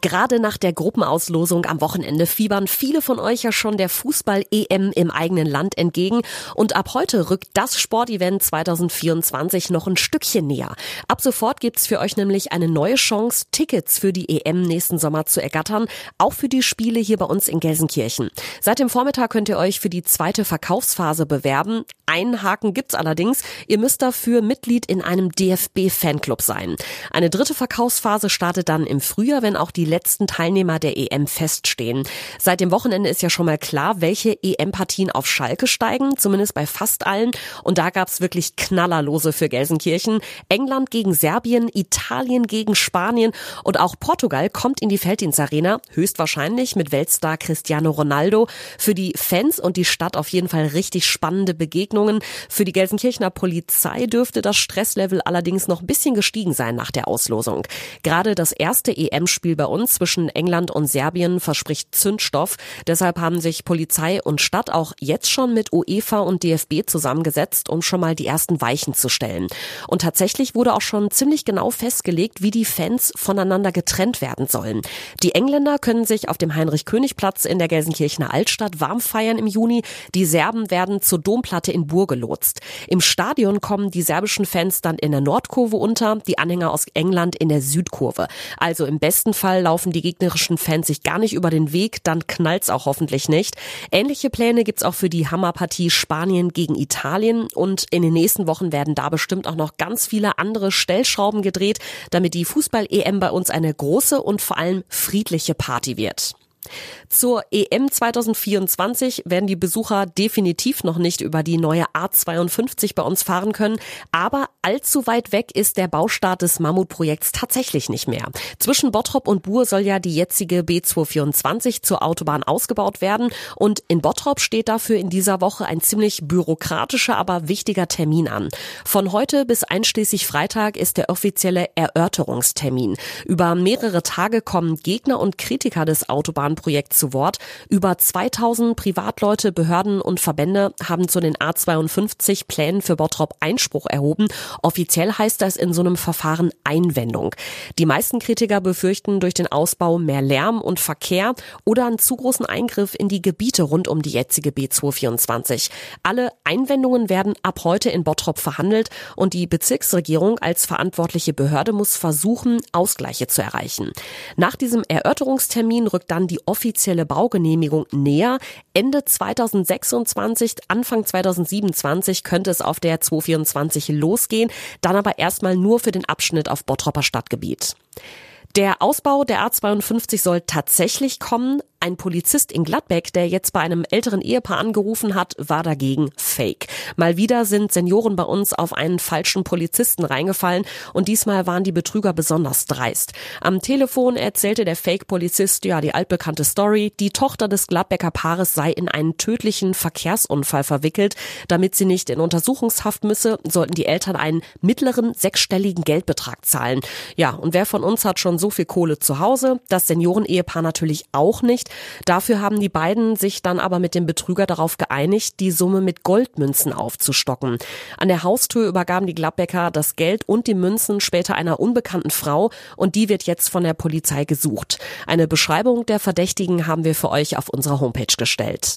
Gerade nach der Gruppenauslosung am Wochenende fiebern viele von euch ja schon der Fußball-EM im eigenen Land entgegen. Und ab heute rückt das Sportevent 2024 noch ein Stückchen näher. Ab sofort gibt's für euch nämlich eine neue Chance, Tickets für die EM nächsten Sommer zu ergattern. Auch für die Spiele hier bei uns in Gelsenkirchen. Seit dem Vormittag könnt ihr euch für die zweite Verkaufsphase bewerben. Einen Haken gibt's allerdings. Ihr müsst dafür Mitglied in einem DFB-Fanclub sein. Eine dritte Verkaufsphase startet dann im Frühjahr, wenn auch die die letzten Teilnehmer der EM feststehen. Seit dem Wochenende ist ja schon mal klar, welche EM-Partien auf Schalke steigen, zumindest bei fast allen. Und da gab's wirklich Knallerlose für Gelsenkirchen. England gegen Serbien, Italien gegen Spanien und auch Portugal kommt in die Felddienstarena, höchstwahrscheinlich mit Weltstar Cristiano Ronaldo. Für die Fans und die Stadt auf jeden Fall richtig spannende Begegnungen. Für die Gelsenkirchener Polizei dürfte das Stresslevel allerdings noch ein bisschen gestiegen sein nach der Auslosung. Gerade das erste EM-Spiel bei uns zwischen England und Serbien verspricht Zündstoff. Deshalb haben sich Polizei und Stadt auch jetzt schon mit UEFA und DFB zusammengesetzt, um schon mal die ersten Weichen zu stellen. Und tatsächlich wurde auch schon ziemlich genau festgelegt, wie die Fans voneinander getrennt werden sollen. Die Engländer können sich auf dem Heinrich-König-Platz in der Gelsenkirchener Altstadt warm feiern im Juni. Die Serben werden zur Domplatte in Bur gelotst. Im Stadion kommen die serbischen Fans dann in der Nordkurve unter, die Anhänger aus England in der Südkurve. Also im besten Fall laufen die gegnerischen Fans sich gar nicht über den Weg, dann knallt's auch hoffentlich nicht. Ähnliche Pläne gibt's auch für die Hammerpartie Spanien gegen Italien und in den nächsten Wochen werden da bestimmt auch noch ganz viele andere Stellschrauben gedreht, damit die Fußball-EM bei uns eine große und vor allem friedliche Party wird. Zur EM 2024 werden die Besucher definitiv noch nicht über die neue A52 bei uns fahren können, aber allzu weit weg ist der Baustart des Mammutprojekts tatsächlich nicht mehr. Zwischen Bottrop und Buhr soll ja die jetzige B224 zur Autobahn ausgebaut werden und in Bottrop steht dafür in dieser Woche ein ziemlich bürokratischer, aber wichtiger Termin an. Von heute bis einschließlich Freitag ist der offizielle Erörterungstermin. Über mehrere Tage kommen Gegner und Kritiker des Autobahnprojekts zu Wort. Über 2000 Privatleute, Behörden und Verbände haben zu den A52 Plänen für Bottrop Einspruch erhoben. Offiziell heißt das in so einem Verfahren Einwendung. Die meisten Kritiker befürchten durch den Ausbau mehr Lärm und Verkehr oder einen zu großen Eingriff in die Gebiete rund um die jetzige B224. Alle Einwendungen werden ab heute in Bottrop verhandelt und die Bezirksregierung als verantwortliche Behörde muss versuchen, Ausgleiche zu erreichen. Nach diesem Erörterungstermin rückt dann die offizielle Baugenehmigung näher. Ende 2026, Anfang 2027 könnte es auf der 224 losgehen, dann aber erstmal nur für den Abschnitt auf Bottropper Stadtgebiet. Der Ausbau der A52 soll tatsächlich kommen, ein Polizist in Gladbeck, der jetzt bei einem älteren Ehepaar angerufen hat, war dagegen fake. Mal wieder sind Senioren bei uns auf einen falschen Polizisten reingefallen und diesmal waren die Betrüger besonders dreist. Am Telefon erzählte der Fake-Polizist ja die altbekannte Story, die Tochter des Gladbecker Paares sei in einen tödlichen Verkehrsunfall verwickelt. Damit sie nicht in Untersuchungshaft müsse, sollten die Eltern einen mittleren sechsstelligen Geldbetrag zahlen. Ja, und wer von uns hat schon so viel Kohle zu Hause? Das Seniorenehepaar natürlich auch nicht. Dafür haben die beiden sich dann aber mit dem Betrüger darauf geeinigt, die Summe mit Goldmünzen aufzustocken. An der Haustür übergaben die Gladbecker das Geld und die Münzen später einer unbekannten Frau und die wird jetzt von der Polizei gesucht. Eine Beschreibung der Verdächtigen haben wir für euch auf unserer Homepage gestellt.